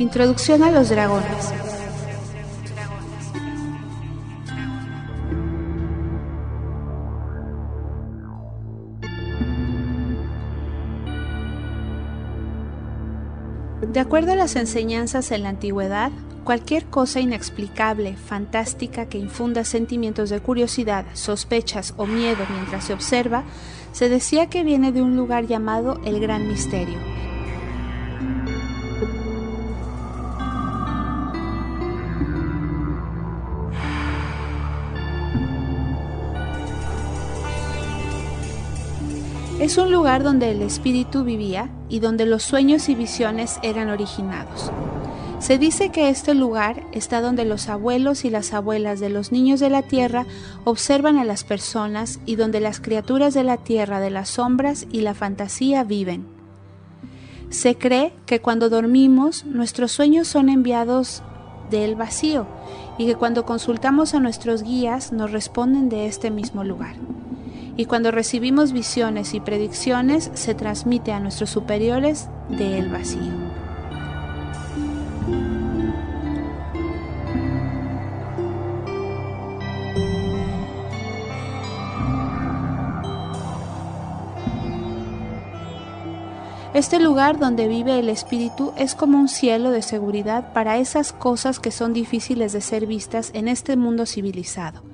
Introducción a los dragones. De acuerdo a las enseñanzas en la antigüedad, cualquier cosa inexplicable, fantástica que infunda sentimientos de curiosidad, sospechas o miedo mientras se observa, se decía que viene de un lugar llamado el Gran Misterio. Es un lugar donde el espíritu vivía y donde los sueños y visiones eran originados. Se dice que este lugar está donde los abuelos y las abuelas de los niños de la tierra observan a las personas y donde las criaturas de la tierra de las sombras y la fantasía viven. Se cree que cuando dormimos nuestros sueños son enviados del vacío y que cuando consultamos a nuestros guías nos responden de este mismo lugar y cuando recibimos visiones y predicciones se transmite a nuestros superiores del vacío. Este lugar donde vive el espíritu es como un cielo de seguridad para esas cosas que son difíciles de ser vistas en este mundo civilizado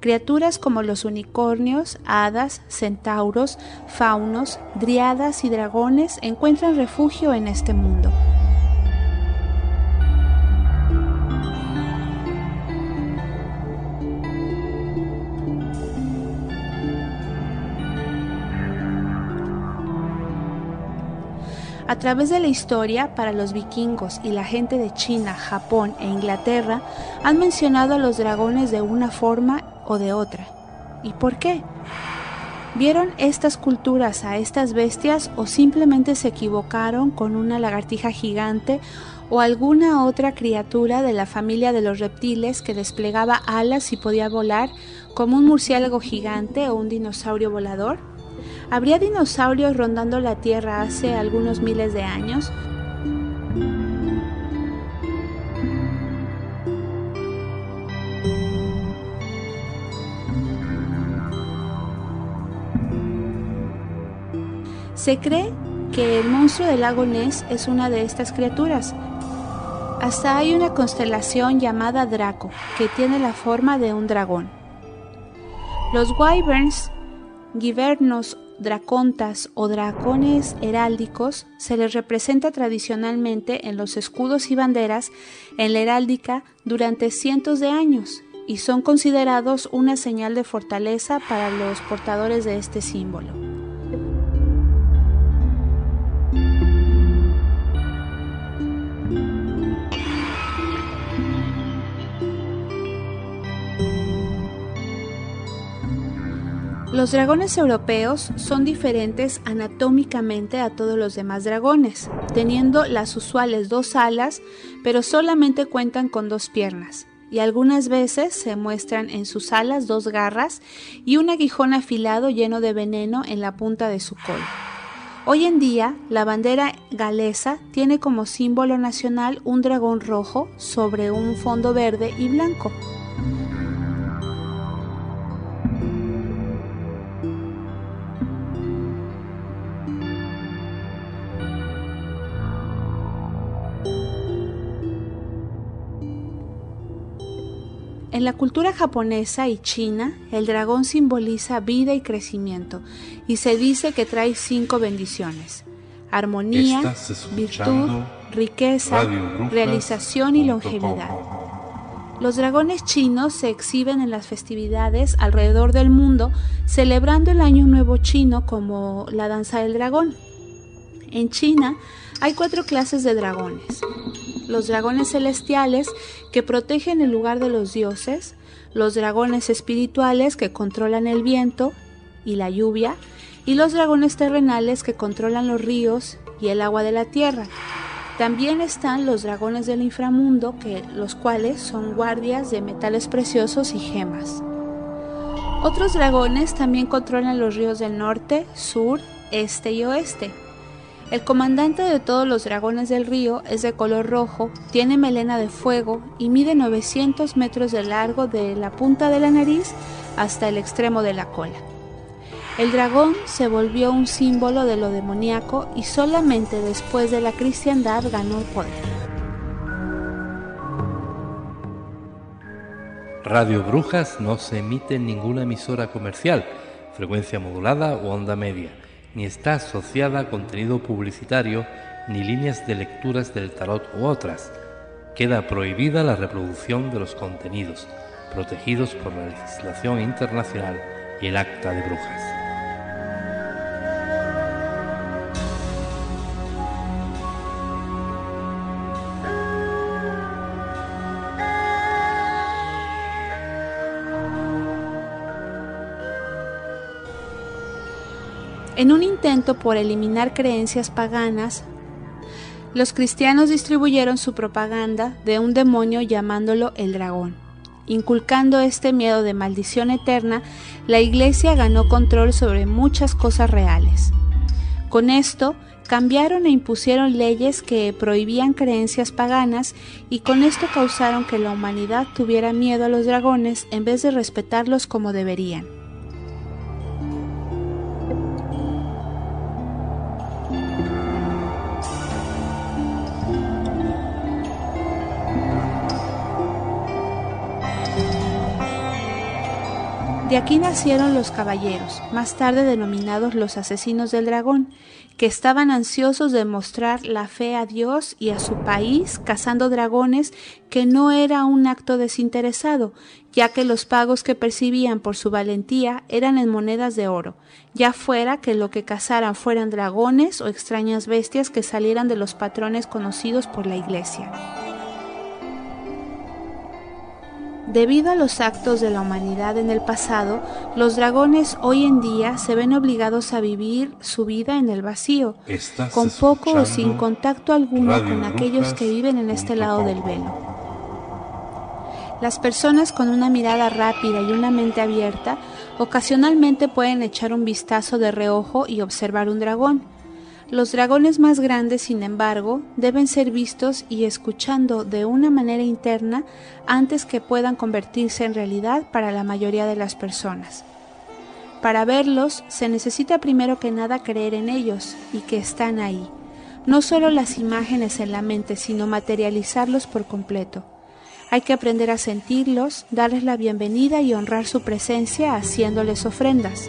Criaturas como los unicornios, hadas, centauros, faunos, driadas y dragones encuentran refugio en este mundo. A través de la historia, para los vikingos y la gente de China, Japón e Inglaterra, han mencionado a los dragones de una forma o de otra. ¿Y por qué? ¿Vieron estas culturas a estas bestias o simplemente se equivocaron con una lagartija gigante o alguna otra criatura de la familia de los reptiles que desplegaba alas y podía volar como un murciélago gigante o un dinosaurio volador? ¿Habría dinosaurios rondando la Tierra hace algunos miles de años? Se cree que el monstruo del lago Ness es una de estas criaturas. Hasta hay una constelación llamada Draco, que tiene la forma de un dragón. Los wyverns, givernos, dracontas o dracones heráldicos se les representa tradicionalmente en los escudos y banderas en la heráldica durante cientos de años y son considerados una señal de fortaleza para los portadores de este símbolo. Los dragones europeos son diferentes anatómicamente a todos los demás dragones, teniendo las usuales dos alas, pero solamente cuentan con dos piernas, y algunas veces se muestran en sus alas dos garras y un aguijón afilado lleno de veneno en la punta de su cola. Hoy en día, la bandera galesa tiene como símbolo nacional un dragón rojo sobre un fondo verde y blanco. En la cultura japonesa y china, el dragón simboliza vida y crecimiento y se dice que trae cinco bendiciones. Armonía, virtud, riqueza, realización y longevidad. Los dragones chinos se exhiben en las festividades alrededor del mundo, celebrando el Año Nuevo chino como la danza del dragón. En China hay cuatro clases de dragones los dragones celestiales que protegen el lugar de los dioses, los dragones espirituales que controlan el viento y la lluvia, y los dragones terrenales que controlan los ríos y el agua de la tierra. También están los dragones del inframundo, los cuales son guardias de metales preciosos y gemas. Otros dragones también controlan los ríos del norte, sur, este y oeste. El comandante de todos los dragones del río es de color rojo, tiene melena de fuego y mide 900 metros de largo de la punta de la nariz hasta el extremo de la cola. El dragón se volvió un símbolo de lo demoníaco y solamente después de la cristiandad ganó poder. Radio Brujas no se emite en ninguna emisora comercial, frecuencia modulada o onda media ni está asociada a contenido publicitario ni líneas de lecturas del tarot u otras. Queda prohibida la reproducción de los contenidos, protegidos por la legislación internacional y el acta de brujas. En un intento por eliminar creencias paganas, los cristianos distribuyeron su propaganda de un demonio llamándolo el dragón. Inculcando este miedo de maldición eterna, la Iglesia ganó control sobre muchas cosas reales. Con esto, cambiaron e impusieron leyes que prohibían creencias paganas y con esto causaron que la humanidad tuviera miedo a los dragones en vez de respetarlos como deberían. De aquí nacieron los caballeros, más tarde denominados los asesinos del dragón, que estaban ansiosos de mostrar la fe a Dios y a su país cazando dragones que no era un acto desinteresado, ya que los pagos que percibían por su valentía eran en monedas de oro, ya fuera que lo que cazaran fueran dragones o extrañas bestias que salieran de los patrones conocidos por la Iglesia. Debido a los actos de la humanidad en el pasado, los dragones hoy en día se ven obligados a vivir su vida en el vacío, con poco o sin contacto alguno con aquellos que viven en este lado del velo. Las personas con una mirada rápida y una mente abierta ocasionalmente pueden echar un vistazo de reojo y observar un dragón, los dragones más grandes, sin embargo, deben ser vistos y escuchando de una manera interna antes que puedan convertirse en realidad para la mayoría de las personas. Para verlos se necesita primero que nada creer en ellos y que están ahí. No solo las imágenes en la mente, sino materializarlos por completo. Hay que aprender a sentirlos, darles la bienvenida y honrar su presencia haciéndoles ofrendas.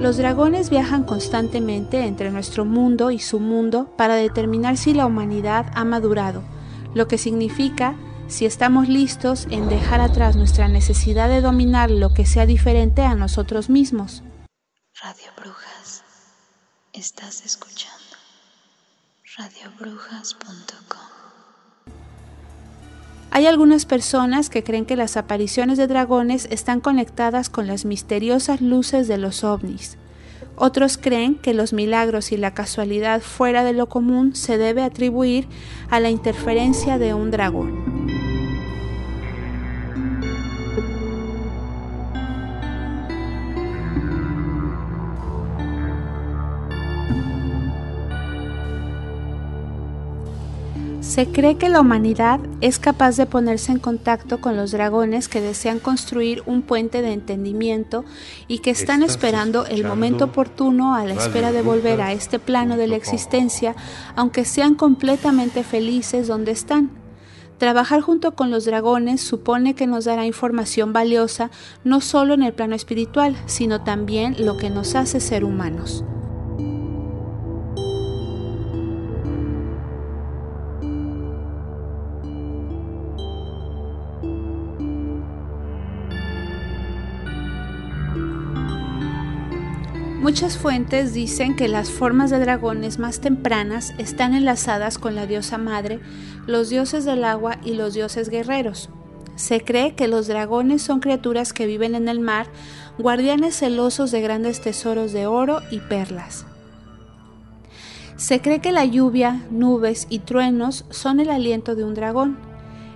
Los dragones viajan constantemente entre nuestro mundo y su mundo para determinar si la humanidad ha madurado, lo que significa si estamos listos en dejar atrás nuestra necesidad de dominar lo que sea diferente a nosotros mismos. Radio Brujas, estás escuchando radiobrujas.com. Hay algunas personas que creen que las apariciones de dragones están conectadas con las misteriosas luces de los ovnis. Otros creen que los milagros y la casualidad fuera de lo común se debe atribuir a la interferencia de un dragón. Se cree que la humanidad es capaz de ponerse en contacto con los dragones que desean construir un puente de entendimiento y que están esperando el momento oportuno a la espera de volver a este plano de la existencia, aunque sean completamente felices donde están. Trabajar junto con los dragones supone que nos dará información valiosa no solo en el plano espiritual, sino también lo que nos hace ser humanos. Muchas fuentes dicen que las formas de dragones más tempranas están enlazadas con la diosa madre, los dioses del agua y los dioses guerreros. se cree que los dragones son criaturas que viven en el mar, guardianes celosos de grandes tesoros de oro y perlas. Se cree que la lluvia, nubes y truenos son el aliento de un dragón.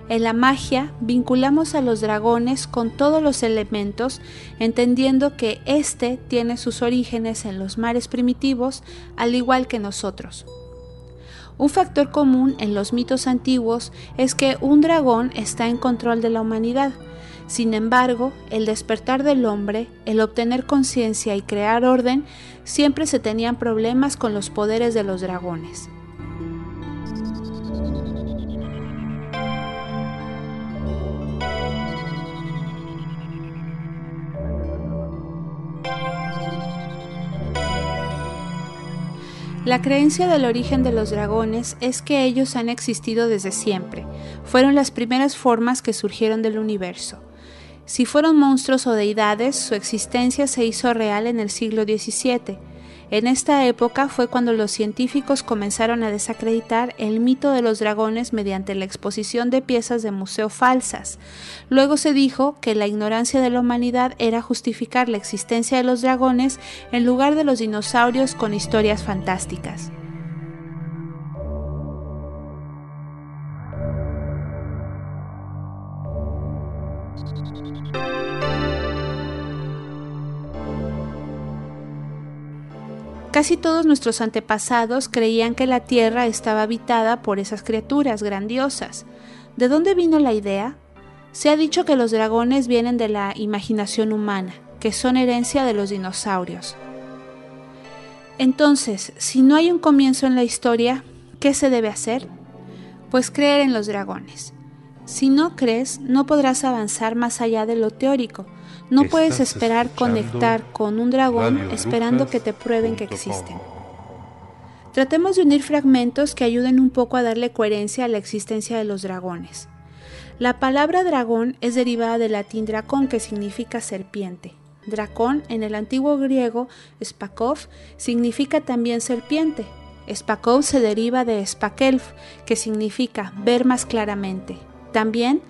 En la magia vinculamos a los dragones con todos los elementos, entendiendo que éste tiene sus orígenes en los mares primitivos, al igual que nosotros. Un factor común en los mitos antiguos es que un dragón está en control de la humanidad. Sin embargo, el despertar del hombre, el obtener conciencia y crear orden, siempre se tenían problemas con los poderes de los dragones. La creencia del origen de los dragones es que ellos han existido desde siempre, fueron las primeras formas que surgieron del universo. Si fueron monstruos o deidades, su existencia se hizo real en el siglo XVII, en esta época fue cuando los científicos comenzaron a desacreditar el mito de los dragones mediante la exposición de piezas de museo falsas. Luego se dijo que la ignorancia de la humanidad era justificar la existencia de los dragones en lugar de los dinosaurios con historias fantásticas. Casi todos nuestros antepasados creían que la Tierra estaba habitada por esas criaturas grandiosas. ¿De dónde vino la idea? Se ha dicho que los dragones vienen de la imaginación humana, que son herencia de los dinosaurios. Entonces, si no hay un comienzo en la historia, ¿qué se debe hacer? Pues creer en los dragones. Si no crees, no podrás avanzar más allá de lo teórico, no puedes esperar conectar con un dragón esperando que te prueben que existen. Tratemos de unir fragmentos que ayuden un poco a darle coherencia a la existencia de los dragones. La palabra dragón es derivada del latín dracón, que significa serpiente. Dracón en el antiguo griego, spakov, significa también serpiente. Spakov se deriva de spakelf, que significa ver más claramente. También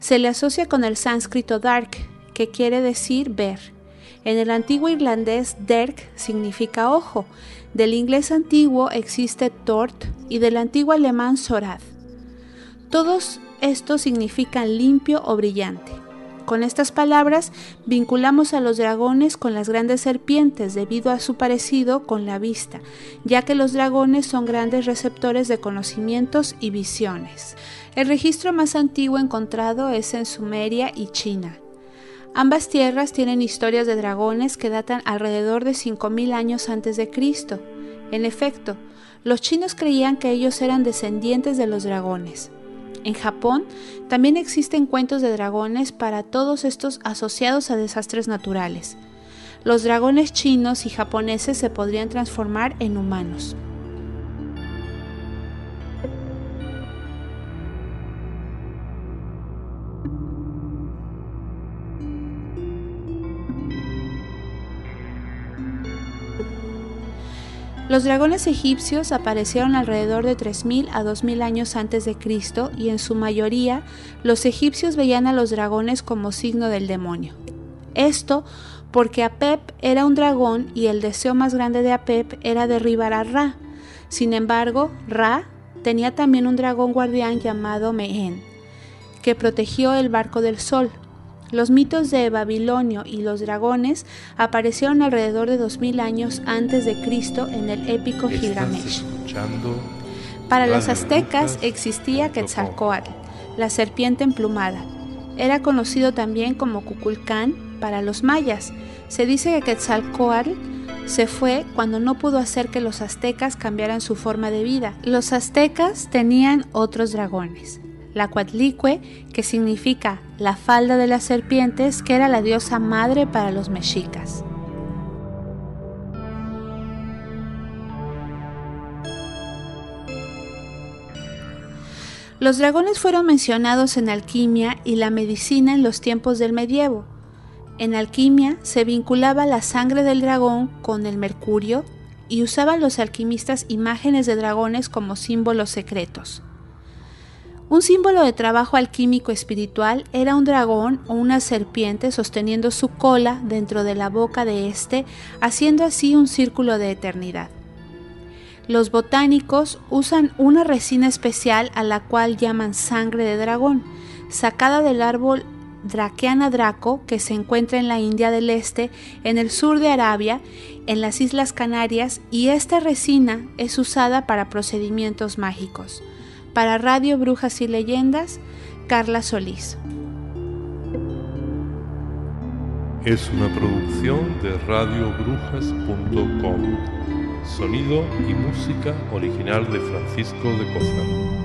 se le asocia con el sánscrito dark, que quiere decir ver. En el antiguo irlandés, derk significa ojo. Del inglés antiguo existe tort y del antiguo alemán sorad. Todos estos significan limpio o brillante. Con estas palabras vinculamos a los dragones con las grandes serpientes debido a su parecido con la vista, ya que los dragones son grandes receptores de conocimientos y visiones. El registro más antiguo encontrado es en Sumeria y China. Ambas tierras tienen historias de dragones que datan alrededor de 5.000 años antes de Cristo. En efecto, los chinos creían que ellos eran descendientes de los dragones. En Japón también existen cuentos de dragones para todos estos asociados a desastres naturales. Los dragones chinos y japoneses se podrían transformar en humanos. Los dragones egipcios aparecieron alrededor de 3.000 a 2.000 años antes de Cristo y en su mayoría los egipcios veían a los dragones como signo del demonio. Esto porque Apep era un dragón y el deseo más grande de Apep era derribar a Ra. Sin embargo, Ra tenía también un dragón guardián llamado Mehen, que protegió el barco del sol, los mitos de Babilonio y los dragones aparecieron alrededor de 2000 años antes de Cristo en el épico Gilgamesh. Para los aztecas existía Quetzalcoatl, la serpiente emplumada. Era conocido también como Cuculcán para los mayas. Se dice que Quetzalcoatl se fue cuando no pudo hacer que los aztecas cambiaran su forma de vida. Los aztecas tenían otros dragones la Cuatlicue, que significa la falda de las serpientes, que era la diosa madre para los mexicas. Los dragones fueron mencionados en alquimia y la medicina en los tiempos del medievo. En alquimia se vinculaba la sangre del dragón con el mercurio y usaban los alquimistas imágenes de dragones como símbolos secretos. Un símbolo de trabajo alquímico espiritual era un dragón o una serpiente sosteniendo su cola dentro de la boca de éste, haciendo así un círculo de eternidad. Los botánicos usan una resina especial a la cual llaman sangre de dragón, sacada del árbol Drakeana draco que se encuentra en la India del Este, en el sur de Arabia, en las Islas Canarias y esta resina es usada para procedimientos mágicos. Para Radio Brujas y Leyendas, Carla Solís. Es una producción de radiobrujas.com. Sonido y música original de Francisco de Cozar.